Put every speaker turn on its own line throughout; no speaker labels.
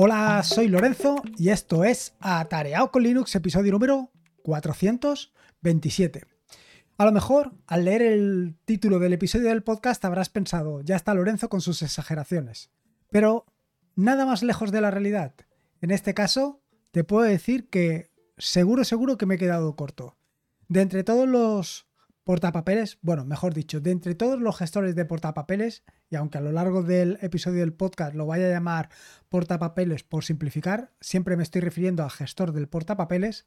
Hola, soy Lorenzo y esto es Atareado con Linux, episodio número 427. A lo mejor, al leer el título del episodio del podcast, habrás pensado, ya está Lorenzo con sus exageraciones. Pero nada más lejos de la realidad. En este caso, te puedo decir que seguro, seguro que me he quedado corto. De entre todos los portapapeles, bueno, mejor dicho, de entre todos los gestores de portapapeles, y aunque a lo largo del episodio del podcast lo vaya a llamar portapapeles por simplificar, siempre me estoy refiriendo a gestor del portapapeles.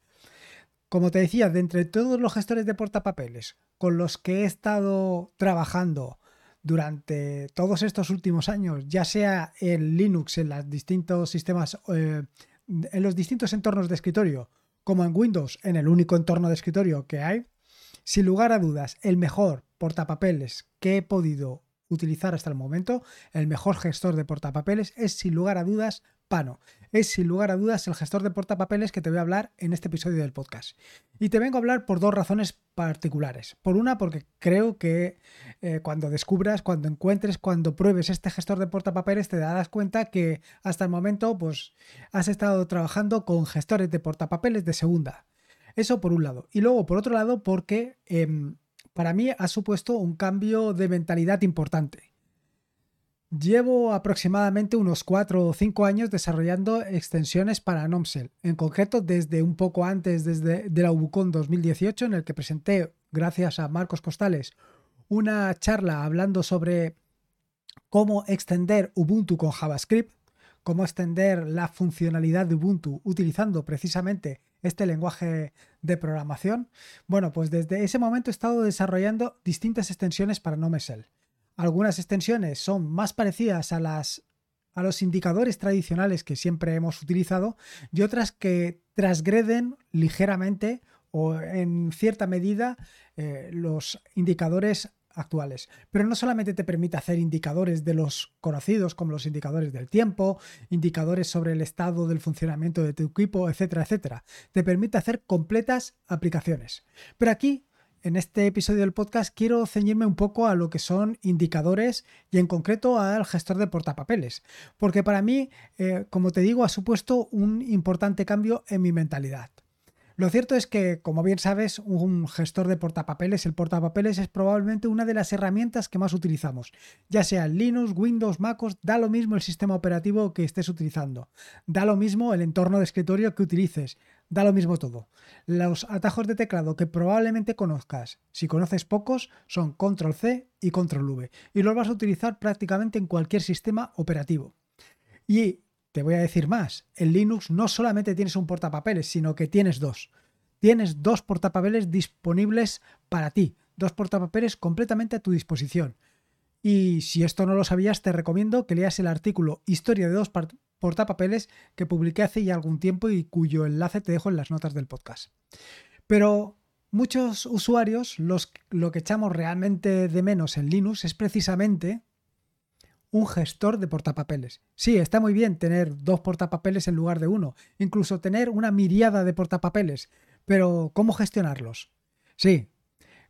Como te decía, de entre todos los gestores de portapapeles con los que he estado trabajando durante todos estos últimos años, ya sea en Linux, en los distintos sistemas, eh, en los distintos entornos de escritorio, como en Windows, en el único entorno de escritorio que hay, sin lugar a dudas, el mejor portapapeles que he podido utilizar hasta el momento, el mejor gestor de portapapeles es sin lugar a dudas Pano. Es sin lugar a dudas el gestor de portapapeles que te voy a hablar en este episodio del podcast. Y te vengo a hablar por dos razones particulares. Por una, porque creo que eh, cuando descubras, cuando encuentres, cuando pruebes este gestor de portapapeles, te darás cuenta que hasta el momento pues, has estado trabajando con gestores de portapapeles de segunda. Eso por un lado. Y luego, por otro lado, porque em, para mí ha supuesto un cambio de mentalidad importante. Llevo aproximadamente unos 4 o 5 años desarrollando extensiones para Nomsel, en concreto desde un poco antes desde de la Ubucon 2018 en el que presenté, gracias a Marcos Costales, una charla hablando sobre cómo extender Ubuntu con JavaScript, cómo extender la funcionalidad de Ubuntu utilizando precisamente este lenguaje de programación. Bueno, pues desde ese momento he estado desarrollando distintas extensiones para NoMesel. Algunas extensiones son más parecidas a las a los indicadores tradicionales que siempre hemos utilizado y otras que transgreden ligeramente o en cierta medida eh, los indicadores actuales. Pero no solamente te permite hacer indicadores de los conocidos, como los indicadores del tiempo, indicadores sobre el estado del funcionamiento de tu equipo, etcétera, etcétera. Te permite hacer completas aplicaciones. Pero aquí, en este episodio del podcast, quiero ceñirme un poco a lo que son indicadores y en concreto al gestor de portapapeles. Porque para mí, eh, como te digo, ha supuesto un importante cambio en mi mentalidad. Lo cierto es que, como bien sabes, un gestor de portapapeles, el portapapeles es probablemente una de las herramientas que más utilizamos, ya sea Linux, Windows, MacOS, da lo mismo el sistema operativo que estés utilizando, da lo mismo el entorno de escritorio que utilices, da lo mismo todo. Los atajos de teclado que probablemente conozcas, si conoces pocos, son Control C y Control V, y los vas a utilizar prácticamente en cualquier sistema operativo. Y te voy a decir más, en Linux no solamente tienes un portapapeles, sino que tienes dos. Tienes dos portapapeles disponibles para ti, dos portapapeles completamente a tu disposición. Y si esto no lo sabías, te recomiendo que leas el artículo Historia de dos portapapeles que publiqué hace ya algún tiempo y cuyo enlace te dejo en las notas del podcast. Pero muchos usuarios los, lo que echamos realmente de menos en Linux es precisamente un gestor de portapapeles. Sí, está muy bien tener dos portapapeles en lugar de uno, incluso tener una miriada de portapapeles, pero ¿cómo gestionarlos? Sí,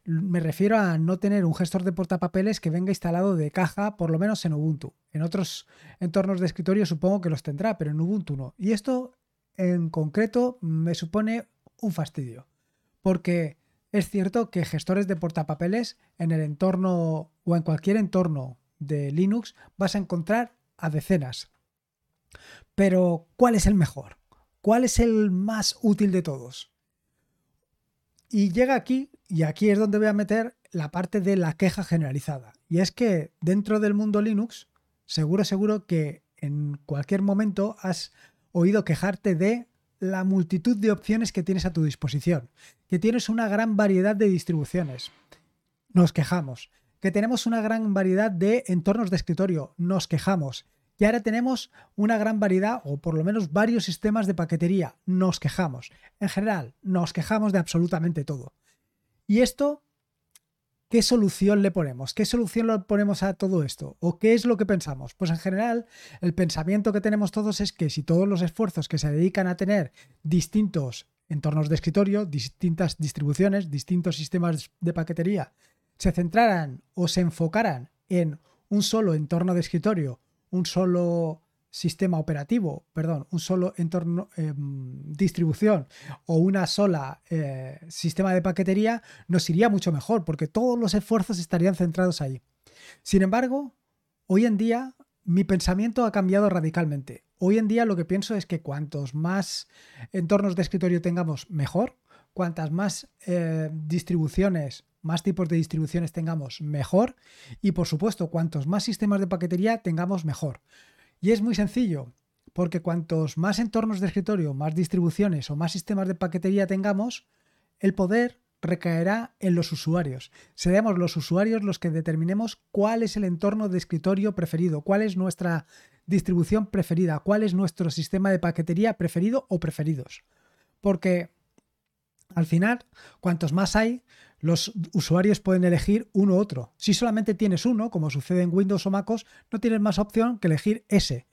me refiero a no tener un gestor de portapapeles que venga instalado de caja, por lo menos en Ubuntu. En otros entornos de escritorio supongo que los tendrá, pero en Ubuntu no. Y esto en concreto me supone un fastidio, porque es cierto que gestores de portapapeles en el entorno o en cualquier entorno de Linux vas a encontrar a decenas. Pero, ¿cuál es el mejor? ¿Cuál es el más útil de todos? Y llega aquí, y aquí es donde voy a meter la parte de la queja generalizada. Y es que dentro del mundo Linux, seguro, seguro que en cualquier momento has oído quejarte de la multitud de opciones que tienes a tu disposición, que tienes una gran variedad de distribuciones. Nos quejamos que tenemos una gran variedad de entornos de escritorio, nos quejamos. Y ahora tenemos una gran variedad, o por lo menos varios sistemas de paquetería, nos quejamos. En general, nos quejamos de absolutamente todo. Y esto, ¿qué solución le ponemos? ¿Qué solución le ponemos a todo esto? ¿O qué es lo que pensamos? Pues en general, el pensamiento que tenemos todos es que si todos los esfuerzos que se dedican a tener distintos entornos de escritorio, distintas distribuciones, distintos sistemas de paquetería, se centraran o se enfocaran en un solo entorno de escritorio, un solo sistema operativo, perdón, un solo entorno, em, distribución o una sola eh, sistema de paquetería, nos iría mucho mejor porque todos los esfuerzos estarían centrados ahí. Sin embargo, hoy en día mi pensamiento ha cambiado radicalmente. Hoy en día lo que pienso es que cuantos más entornos de escritorio tengamos, mejor. Cuantas más eh, distribuciones, más tipos de distribuciones tengamos, mejor. Y por supuesto, cuantos más sistemas de paquetería tengamos, mejor. Y es muy sencillo, porque cuantos más entornos de escritorio, más distribuciones o más sistemas de paquetería tengamos, el poder recaerá en los usuarios. Seremos los usuarios los que determinemos cuál es el entorno de escritorio preferido, cuál es nuestra distribución preferida, cuál es nuestro sistema de paquetería preferido o preferidos. Porque al final, cuantos más hay, los usuarios pueden elegir uno u otro. Si solamente tienes uno, como sucede en Windows o MacOS, no tienes más opción que elegir ese.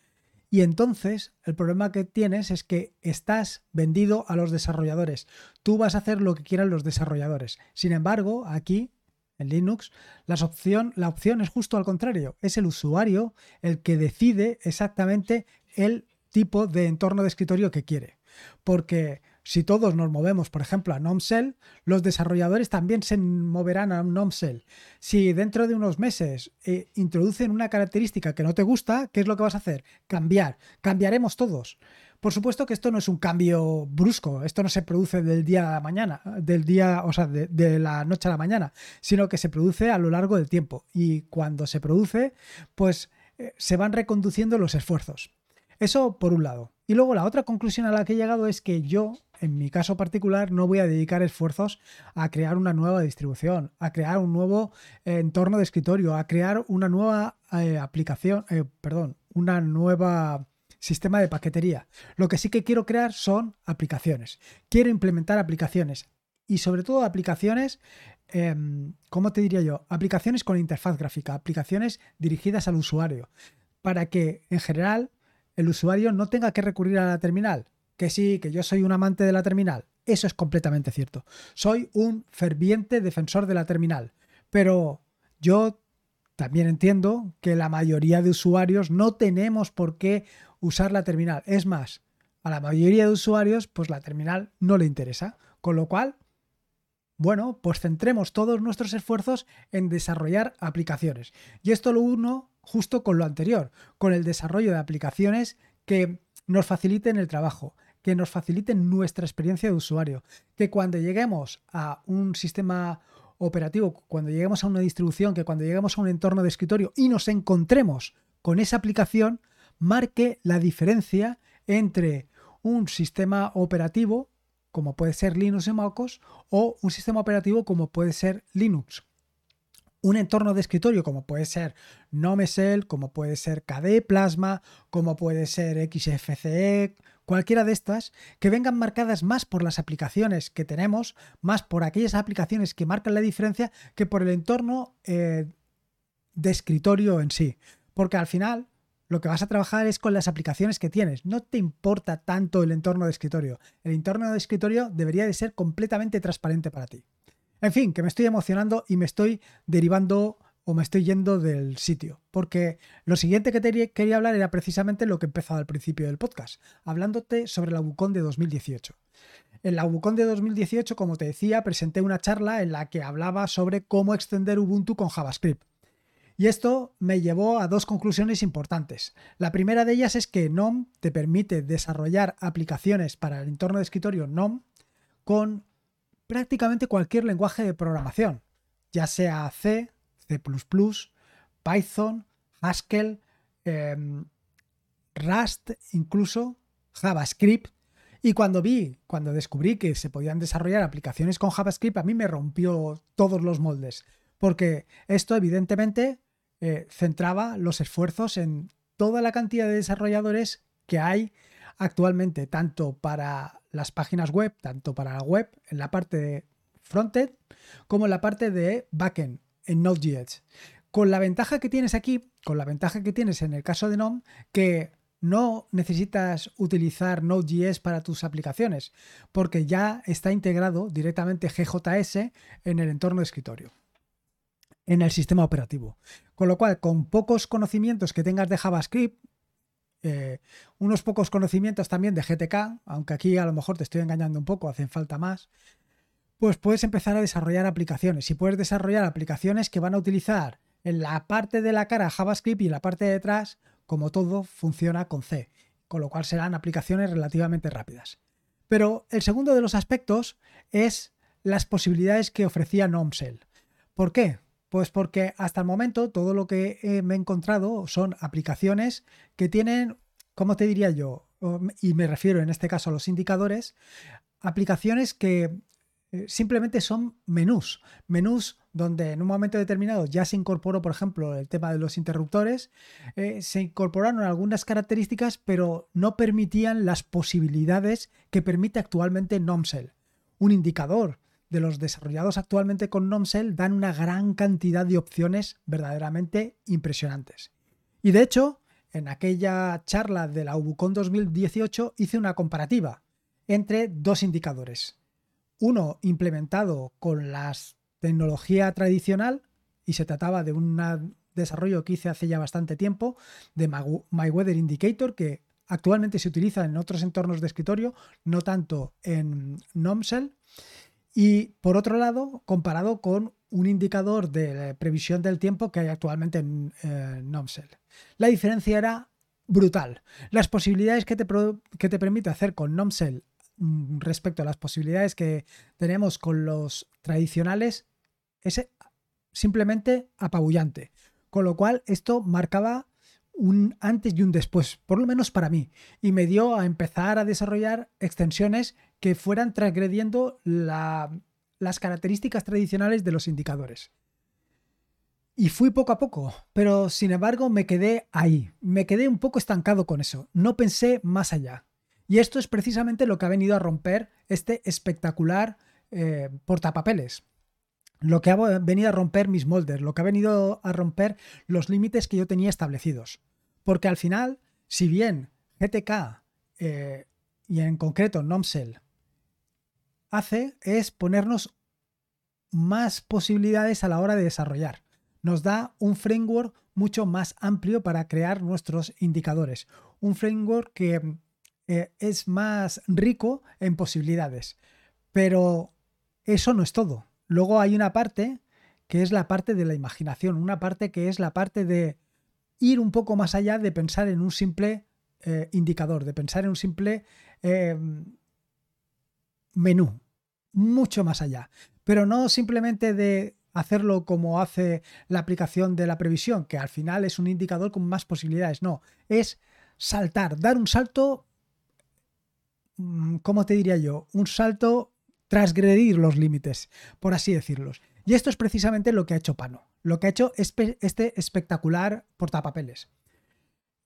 Y entonces el problema que tienes es que estás vendido a los desarrolladores. Tú vas a hacer lo que quieran los desarrolladores. Sin embargo, aquí en Linux, la opción es justo al contrario. Es el usuario el que decide exactamente el tipo de entorno de escritorio que quiere. Porque si todos nos movemos, por ejemplo, a NomCell, los desarrolladores también se moverán a NomCell. Si dentro de unos meses eh, introducen una característica que no te gusta, ¿qué es lo que vas a hacer? Cambiar. Cambiaremos todos. Por supuesto que esto no es un cambio brusco, esto no se produce del día a la mañana, del día, o sea, de la noche a la mañana, sino que se produce a lo largo del tiempo. Y cuando se produce, pues eh, se van reconduciendo los esfuerzos. Eso por un lado. Y luego la otra conclusión a la que he llegado es que yo, en mi caso particular, no voy a dedicar esfuerzos a crear una nueva distribución, a crear un nuevo eh, entorno de escritorio, a crear una nueva eh, aplicación, eh, perdón, una nueva sistema de paquetería. Lo que sí que quiero crear son aplicaciones. Quiero implementar aplicaciones y sobre todo aplicaciones, em, ¿cómo te diría yo? Aplicaciones con interfaz gráfica, aplicaciones dirigidas al usuario, para que en general el usuario no tenga que recurrir a la terminal. Que sí, que yo soy un amante de la terminal. Eso es completamente cierto. Soy un ferviente defensor de la terminal. Pero yo también entiendo que la mayoría de usuarios no tenemos por qué usar la terminal. Es más, a la mayoría de usuarios, pues la terminal no le interesa. Con lo cual, bueno, pues centremos todos nuestros esfuerzos en desarrollar aplicaciones. Y esto lo uno justo con lo anterior, con el desarrollo de aplicaciones que nos faciliten el trabajo, que nos faciliten nuestra experiencia de usuario, que cuando lleguemos a un sistema operativo, cuando lleguemos a una distribución, que cuando lleguemos a un entorno de escritorio y nos encontremos con esa aplicación, marque la diferencia entre un sistema operativo como puede ser Linux y MacOS o un sistema operativo como puede ser Linux un entorno de escritorio como puede ser NomeSel, como puede ser KDE Plasma, como puede ser XFCE, cualquiera de estas, que vengan marcadas más por las aplicaciones que tenemos, más por aquellas aplicaciones que marcan la diferencia que por el entorno eh, de escritorio en sí. Porque al final lo que vas a trabajar es con las aplicaciones que tienes. No te importa tanto el entorno de escritorio. El entorno de escritorio debería de ser completamente transparente para ti. En fin, que me estoy emocionando y me estoy derivando o me estoy yendo del sitio. Porque lo siguiente que quería hablar era precisamente lo que he empezado al principio del podcast, hablándote sobre la Bucón de 2018. En la Bucón de 2018, como te decía, presenté una charla en la que hablaba sobre cómo extender Ubuntu con JavaScript. Y esto me llevó a dos conclusiones importantes. La primera de ellas es que GNOME te permite desarrollar aplicaciones para el entorno de escritorio GNOME con prácticamente cualquier lenguaje de programación, ya sea C, C++, Python, Haskell, em, Rust, incluso JavaScript. Y cuando vi, cuando descubrí que se podían desarrollar aplicaciones con JavaScript, a mí me rompió todos los moldes, porque esto evidentemente eh, centraba los esfuerzos en toda la cantidad de desarrolladores que hay actualmente, tanto para las páginas web, tanto para la web en la parte de frontend como en la parte de backend en Node.js. Con la ventaja que tienes aquí, con la ventaja que tienes en el caso de NOM, que no necesitas utilizar Node.js para tus aplicaciones, porque ya está integrado directamente GJS en el entorno de escritorio, en el sistema operativo. Con lo cual, con pocos conocimientos que tengas de JavaScript, eh, unos pocos conocimientos también de GTK, aunque aquí a lo mejor te estoy engañando un poco, hacen falta más, pues puedes empezar a desarrollar aplicaciones y puedes desarrollar aplicaciones que van a utilizar en la parte de la cara JavaScript y en la parte de atrás, como todo, funciona con C, con lo cual serán aplicaciones relativamente rápidas. Pero el segundo de los aspectos es las posibilidades que ofrecía NomSell. ¿Por qué? Pues porque hasta el momento todo lo que me he encontrado son aplicaciones que tienen, ¿cómo te diría yo? Y me refiero en este caso a los indicadores, aplicaciones que eh, simplemente son menús. Menús donde en un momento determinado ya se incorporó, por ejemplo, el tema de los interruptores, eh, se incorporaron algunas características, pero no permitían las posibilidades que permite actualmente NomSell. Un indicador de los desarrollados actualmente con NomSell dan una gran cantidad de opciones verdaderamente impresionantes. Y de hecho, en aquella charla de la UBUCON 2018 hice una comparativa entre dos indicadores, uno implementado con la tecnología tradicional y se trataba de un desarrollo que hice hace ya bastante tiempo de My Weather Indicator que actualmente se utiliza en otros entornos de escritorio, no tanto en NomSell. Y por otro lado, comparado con un indicador de previsión del tiempo que hay actualmente en NomSell. La diferencia era brutal. Las posibilidades que te, que te permite hacer con NomSell Mm, respecto a las posibilidades que tenemos con los tradicionales es simplemente apabullante. Con lo cual, esto marcaba un antes y un después, por lo menos para mí, y me dio a empezar a desarrollar extensiones que fueran transgrediendo las características tradicionales de los indicadores. Y fui poco a poco, pero sin embargo me quedé ahí, me quedé un poco estancado con eso, no pensé más allá. Y esto es precisamente lo que ha venido a romper este espectacular eh, portapapeles. Lo que ha venido a romper mis moldes, lo que ha venido a romper los límites que yo tenía establecidos. Porque al final, si bien GTK eh, y en concreto NomSell hace es ponernos más posibilidades a la hora de desarrollar. Nos da un framework mucho más amplio para crear nuestros indicadores. Un framework que eh, es más rico en posibilidades. Pero eso no es todo. Luego hay una parte que es la parte de la imaginación, una parte que es la parte de ir un poco más allá de pensar en un simple eh, indicador, de pensar en un simple em, menú, mucho más allá. Pero no simplemente de hacerlo como hace la aplicación de la previsión, que al final es un indicador con más posibilidades, no, es saltar, dar un salto Mm, ¿cómo te diría yo? Un salto, transgredir los límites, por así decirlos. Y esto es precisamente lo que ha hecho Pano, lo que ha hecho este espectacular portapapeles.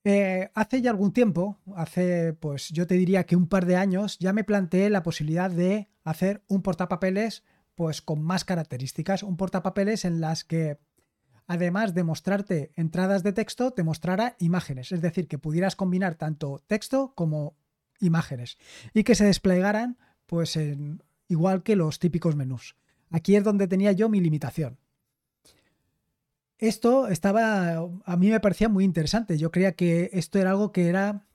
Eh, hace ya algún tiempo, hace pues yo te diría que un par de años, ya me planteé la posibilidad de hacer un portapapeles pues con más características, un portapapeles en las que además de mostrarte entradas de texto, te mostrara imágenes, es decir, que pudieras combinar tanto texto como imágenes y que se desplegaran pues en, igual que los típicos menús. Aquí es donde tenía yo mi limitación. Esto estaba, a mí me parecía muy interesante. Yo creía que esto era algo que era,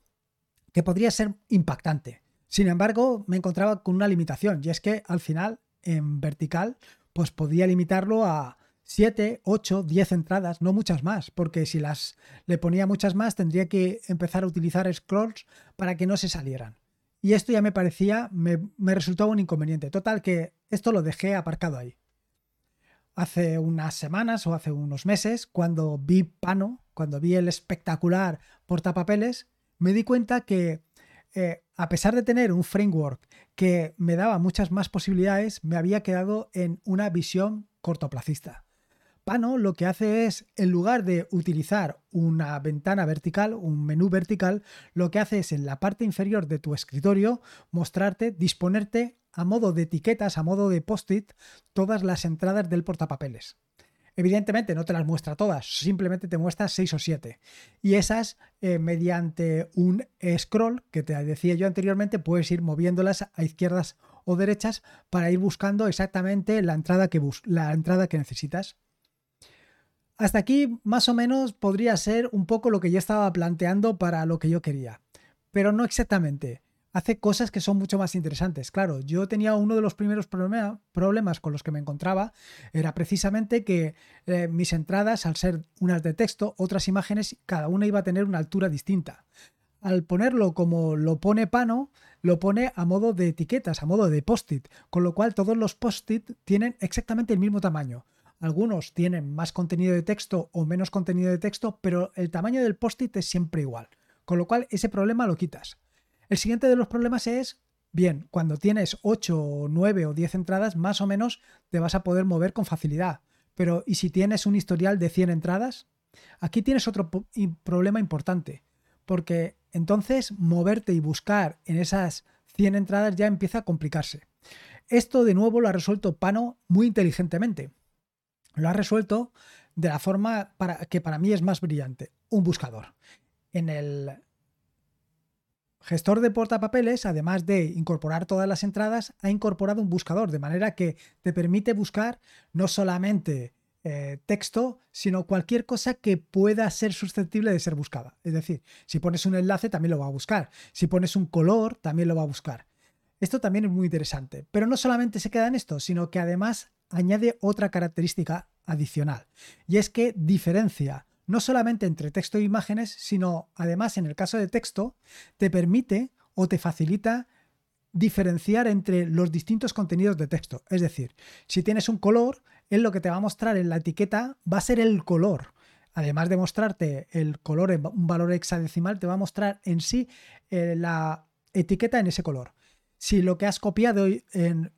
que podría ser impactante. Sin embargo, me encontraba con una limitación y es que al final en vertical pues podía limitarlo a 7, 8, 10 entradas, no muchas más, porque si las le ponía muchas más tendría que empezar a utilizar scrolls para que no se salieran. Y esto ya me parecía, me, resultaba un inconveniente. Total, que esto lo dejé aparcado ahí. Hace unas semanas o hace unos meses, cuando vi Pano, cuando vi el espectacular portapapeles, me di cuenta que eh, a pesar de tener un framework que me daba muchas más posibilidades, me había quedado en una visión cortoplacista. Pano lo que hace es, en lugar de utilizar una ventana vertical, un menú vertical, lo que hace es en la parte inferior de tu escritorio mostrarte, disponerte a modo de etiquetas, a modo de post-it, todas las entradas del portapapeles. Evidentemente no te las muestra todas, simplemente te muestra seis o siete. Y esas, eh, mediante un scroll, que te decía yo anteriormente, puedes ir moviéndolas a izquierdas o derechas para ir buscando exactamente la entrada que, la entrada que necesitas. Hasta aquí más o menos podría ser un poco lo que yo estaba planteando para lo que yo quería, pero no exactamente. Hace cosas que son mucho más interesantes. Claro, yo tenía uno de los primeros problemas con los que me encontraba, era precisamente que eh, mis entradas, al ser unas de texto, otras imágenes, cada una iba a tener una altura distinta. Al ponerlo como lo pone Pano, lo pone a modo de etiquetas, a modo de post-it, con lo cual todos los post-it tienen exactamente el mismo tamaño. Algunos tienen más contenido de texto o menos contenido de texto, pero el tamaño del post-it es siempre igual. Con lo cual ese problema lo quitas. El siguiente de los problemas es, bien, cuando tienes 8, 9 o 10 entradas, más o menos te vas a poder mover con facilidad. Pero ¿y si tienes un historial de 100 entradas? Aquí tienes otro problema importante, porque entonces moverte y buscar en esas 100 entradas ya empieza a complicarse. Esto de nuevo lo ha resuelto Pano muy inteligentemente lo ha resuelto de la forma para, que para mí es más brillante, un buscador. En el gestor de portapapeles, además de incorporar todas las entradas, ha incorporado un buscador, de manera que te permite buscar no solamente eh, texto, sino cualquier cosa que pueda ser susceptible de ser buscada. Es decir, si pones un enlace también lo va a buscar, si pones un color también lo va a buscar. Esto también es muy interesante, pero no solamente se queda en esto, sino que además añade otra característica adicional, y es que diferencia no solamente entre texto e imágenes, sino además en el caso de texto, te permite o te facilita diferenciar entre los distintos contenidos de texto. Es decir, si tienes un color, él lo que te va a mostrar en la etiqueta va a ser el color. Además de mostrarte el color en un valor hexadecimal, te va a mostrar en sí eh, la etiqueta en ese color. Si lo que has copiado en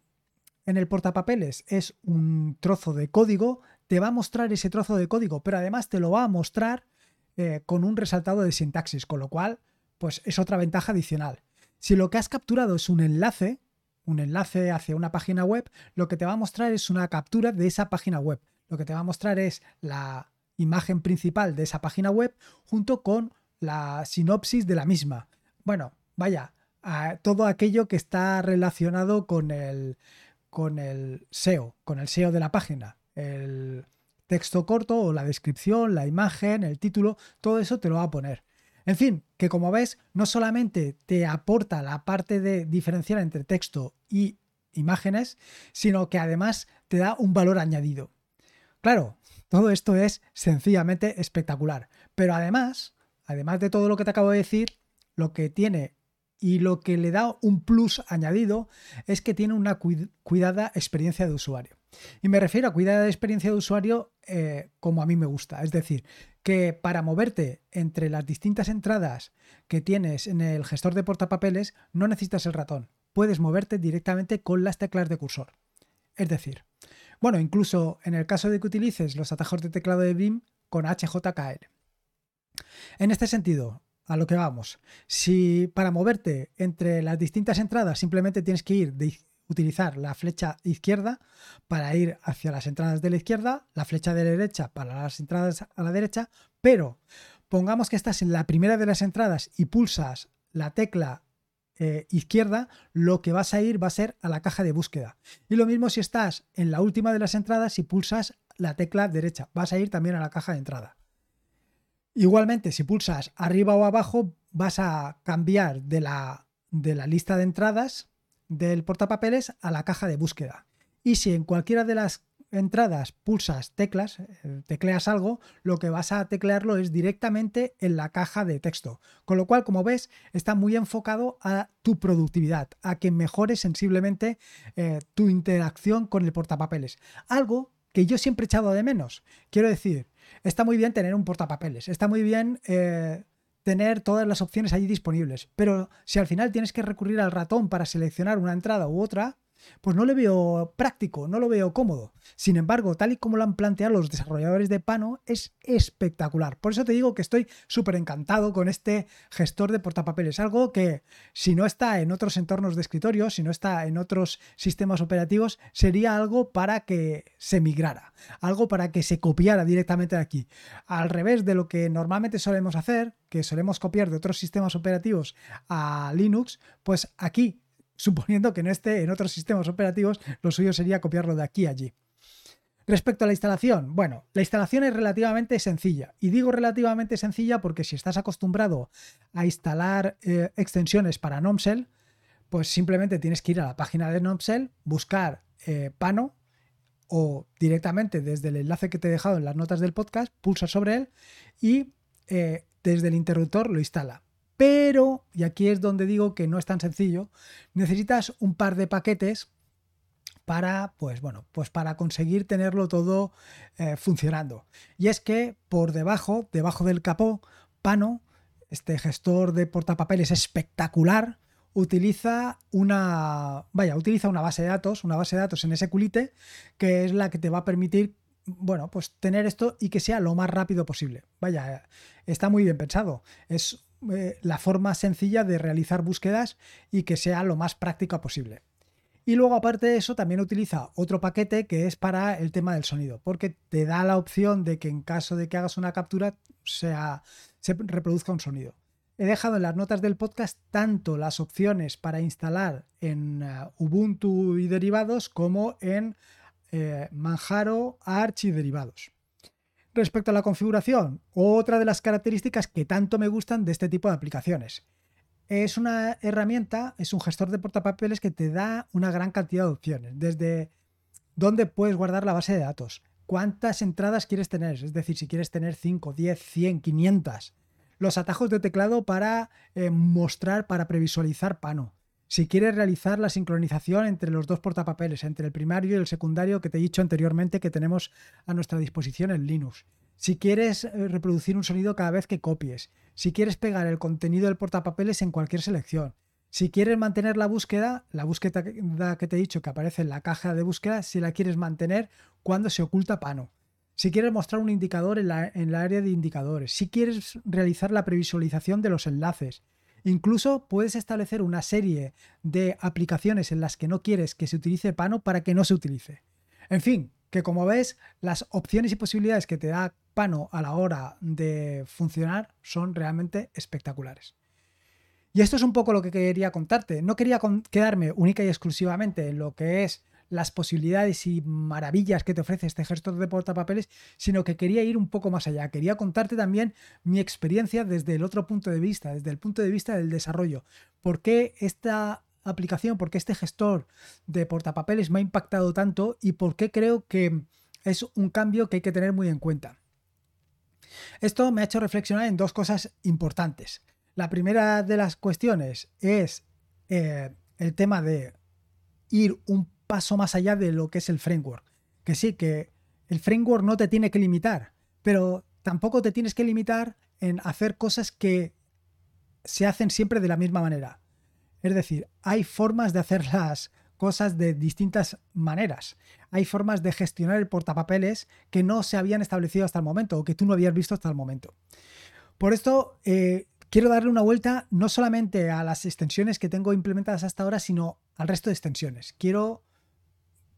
en el portapapeles es un trozo de código, te va a mostrar ese trozo de código, pero además te lo va a mostrar eh, con un resaltado de sintaxis, con lo cual, pues es otra ventaja adicional. Si lo que has capturado es un enlace, un enlace hacia una página web, lo que te va a mostrar es una captura de esa página web. Lo que te va a mostrar es la imagen principal de esa página web junto con la sinopsis de la misma. Bueno, vaya, todo aquello que está relacionado con el, con el SEO, con el SEO de la página. El texto corto o la descripción, la imagen, el título, todo eso te lo va a poner. En fin, que como ves, no solamente te aporta la parte de diferenciar entre texto y imágenes, sino que además te da un valor añadido. Claro, todo esto es sencillamente espectacular, pero además, además de todo lo que te acabo de decir, lo que tiene y lo que le da un plus añadido es que tiene una cuidada experiencia de usuario. Y me refiero a cuidada experiencia de usuario eh, como a mí me gusta. Es decir, que para moverte entre las distintas entradas que tienes en el gestor de portapapeles no necesitas el ratón. Puedes moverte directamente con las teclas de cursor. Es decir, bueno, incluso en el caso de que utilices los atajos de teclado de BIM con HJKL. En este sentido, a lo que vamos. Si para moverte entre las distintas entradas simplemente tienes que ir de utilizar la flecha izquierda para ir hacia las entradas de la izquierda, la flecha de la derecha para las entradas a la derecha, pero pongamos que estás en la primera de las entradas y pulsas la tecla eh, izquierda, lo que vas a ir va a ser a la caja de búsqueda. Y lo mismo si estás en la última de las entradas y pulsas la tecla derecha, vas a ir también a la caja de entrada. Igualmente, si pulsas arriba o abajo, vas a cambiar de la, de la lista de entradas del portapapeles a la caja de búsqueda. Y si en cualquiera de las entradas pulsas teclas, eh, tecleas algo, lo que vas a teclearlo es directamente en la caja de texto. Con lo cual, como ves, está muy enfocado a tu productividad, a que mejores sensiblemente eh, tu interacción con el portapapeles. Algo que yo siempre he echado de menos. Quiero decir, está muy bien tener un portapapeles, está muy bien eh, tener todas las opciones allí disponibles, pero si al final tienes que recurrir al ratón para seleccionar una entrada u otra, pues no le veo práctico, no lo veo cómodo. Sin embargo, tal y como lo han planteado los desarrolladores de Pano, es espectacular. Por eso te digo que estoy súper encantado con este gestor de portapapeles. Algo que si no está en otros entornos de escritorio, si no está en otros sistemas operativos, sería algo para que se migrara, algo para que se copiara directamente de aquí. Al revés de lo que normalmente solemos hacer, que solemos copiar de otros sistemas operativos a Linux, pues aquí suponiendo que no esté en otros sistemas operativos, lo suyo sería copiarlo de aquí a allí. Respecto a la instalación, bueno, la instalación es relativamente sencilla. Y digo relativamente sencilla porque si estás acostumbrado a instalar eh, extensiones para Nomcell, pues simplemente tienes que ir a la página de Nomcell, buscar eh, Pano o directamente desde el enlace que te he dejado en las notas del podcast, pulsa sobre él y eh, desde el interruptor lo instala. Pero, y aquí es donde digo que no es tan sencillo, necesitas un par de paquetes para, pues bueno, pues para conseguir tenerlo todo eh, funcionando. Y es que por debajo, debajo del capó, Pano, este gestor de portapapeles espectacular, utiliza una, vaya, utiliza una base de datos, una base de datos en SQLite, que es la que te va a permitir, bueno, pues tener esto y que sea lo más rápido posible. Vaya, está muy bien pensado. Es eh, la forma sencilla de realizar búsquedas y que sea lo más práctica posible. Y luego, aparte de eso, también utiliza otro paquete que es para el tema del sonido, porque te da la opción de que en caso de que hagas una captura sea, se reproduzca un sonido. He dejado en las notas del podcast tanto las opciones para instalar en eh, Ubuntu y derivados como en eh, Manjaro, Arch y derivados. Respecto a la configuración, otra de las características que tanto me gustan de este tipo de aplicaciones. Es una herramienta, es un gestor de portapapeles que te da una gran cantidad de opciones, desde dónde puedes guardar la base de datos, cuántas entradas quieres tener, es decir, si quieres tener 5, 10, 100, 500, los atajos de teclado para eh, mostrar, para previsualizar Pano, si quieres realizar la sincronización entre los dos portapapeles, entre el primario y el secundario que te he dicho anteriormente que tenemos a nuestra disposición en Linux, si quieres eh, reproducir un sonido cada vez que copies, si quieres pegar el contenido del portapapeles en cualquier selección, si quieres mantener la búsqueda, la búsqueda que te he dicho que aparece en la caja de búsqueda, si la quieres mantener cuando se oculta Pano. Si quieres mostrar un indicador en la, en la área de indicadores, si quieres realizar la previsualización de los enlaces, Incluso puedes establecer una serie de aplicaciones en las que no quieres que se utilice Pano para que no se utilice. En fin, que como ves, las opciones y posibilidades que te da Pano a la hora de funcionar son realmente espectaculares. Y esto es un poco lo que quería contarte. No quería quedarme única y exclusivamente en lo que es las posibilidades y maravillas que te ofrece este gestor de portapapeles, sino que quería ir un poco más allá. Quería contarte también mi experiencia desde el otro punto de vista, desde el punto de vista del desarrollo. ¿Por qué esta aplicación, por qué este gestor de portapapeles me ha impactado tanto y por qué creo que es un cambio que hay que tener muy en cuenta. Esto me ha hecho reflexionar en dos cosas importantes. La primera de las cuestiones es eh, el tema de ir un paso más allá de lo que es el framework. Que sí, que el framework no te tiene que limitar, pero tampoco te tienes que limitar en hacer cosas que se hacen siempre de la misma manera. Es decir, hay formas de hacer las cosas de distintas maneras. Hay formas de gestionar el portapapeles que no se habían establecido hasta el momento o que tú no habías visto hasta el momento. Por esto, eh, quiero darle una vuelta no solamente a las extensiones que tengo implementadas hasta ahora, sino al resto de extensiones. Quiero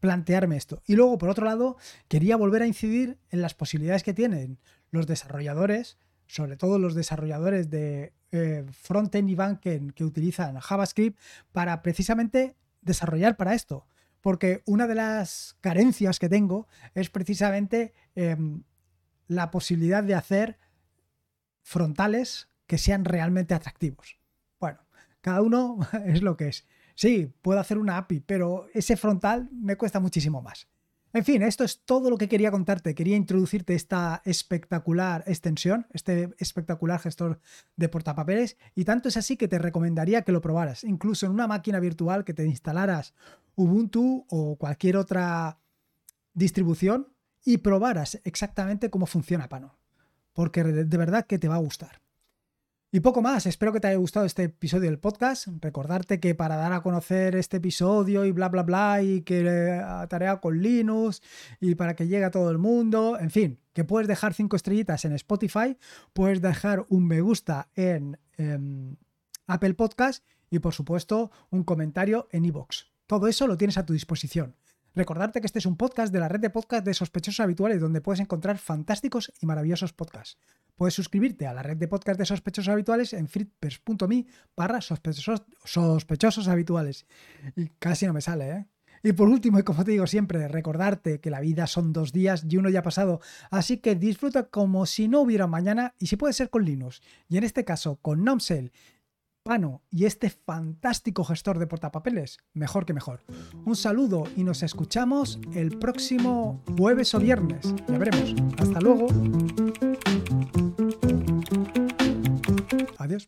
plantearme esto. Y luego, por otro lado, quería volver a incidir en las posibilidades que tienen los desarrolladores, sobre todo los desarrolladores de eh, frontend y backend que utilizan JavaScript para precisamente desarrollar para esto. Porque una de las carencias que tengo es precisamente em, la posibilidad de hacer frontales que sean realmente atractivos. Bueno, cada uno es lo que es. Sí, puedo hacer una API, pero ese frontal me cuesta muchísimo más. En fin, esto es todo lo que quería contarte. Quería introducirte esta espectacular extensión, este espectacular gestor de portapapeles, y tanto es así que te recomendaría que lo probaras, incluso en una máquina virtual que te instalaras Ubuntu o cualquier otra distribución y probaras exactamente cómo funciona Pano, porque de verdad que te va a gustar. Y poco más, espero que te haya gustado este episodio del podcast. Recordarte que para dar a conocer este episodio y bla, bla, bla, y que eh, tarea con Linux y para que llegue a todo el mundo, en fin, que puedes dejar cinco estrellitas en Spotify, puedes dejar un me gusta en, em, Apple Podcast y por supuesto un comentario en iVoox. Todo eso lo tienes a tu disposición. Recordarte que este es un podcast de la red de podcast de sospechosos habituales donde puedes encontrar fantásticos y maravillosos podcasts. Puedes suscribirte a la red de podcast de sospechosos habituales en fritzpers.me barra sospechosos, habituales. Y casi no me sale, ¿eh? Y por último, y como te digo siempre, recordarte que la vida son dos días y uno ya ha pasado, así que disfruta como si no hubiera mañana y si puede ser con Linux, y en este caso con Nomcell, Pano y este fantástico gestor de portapapeles, mejor que mejor. Un saludo y nos escuchamos el próximo jueves o viernes, ya veremos. Hasta luego. Adiós.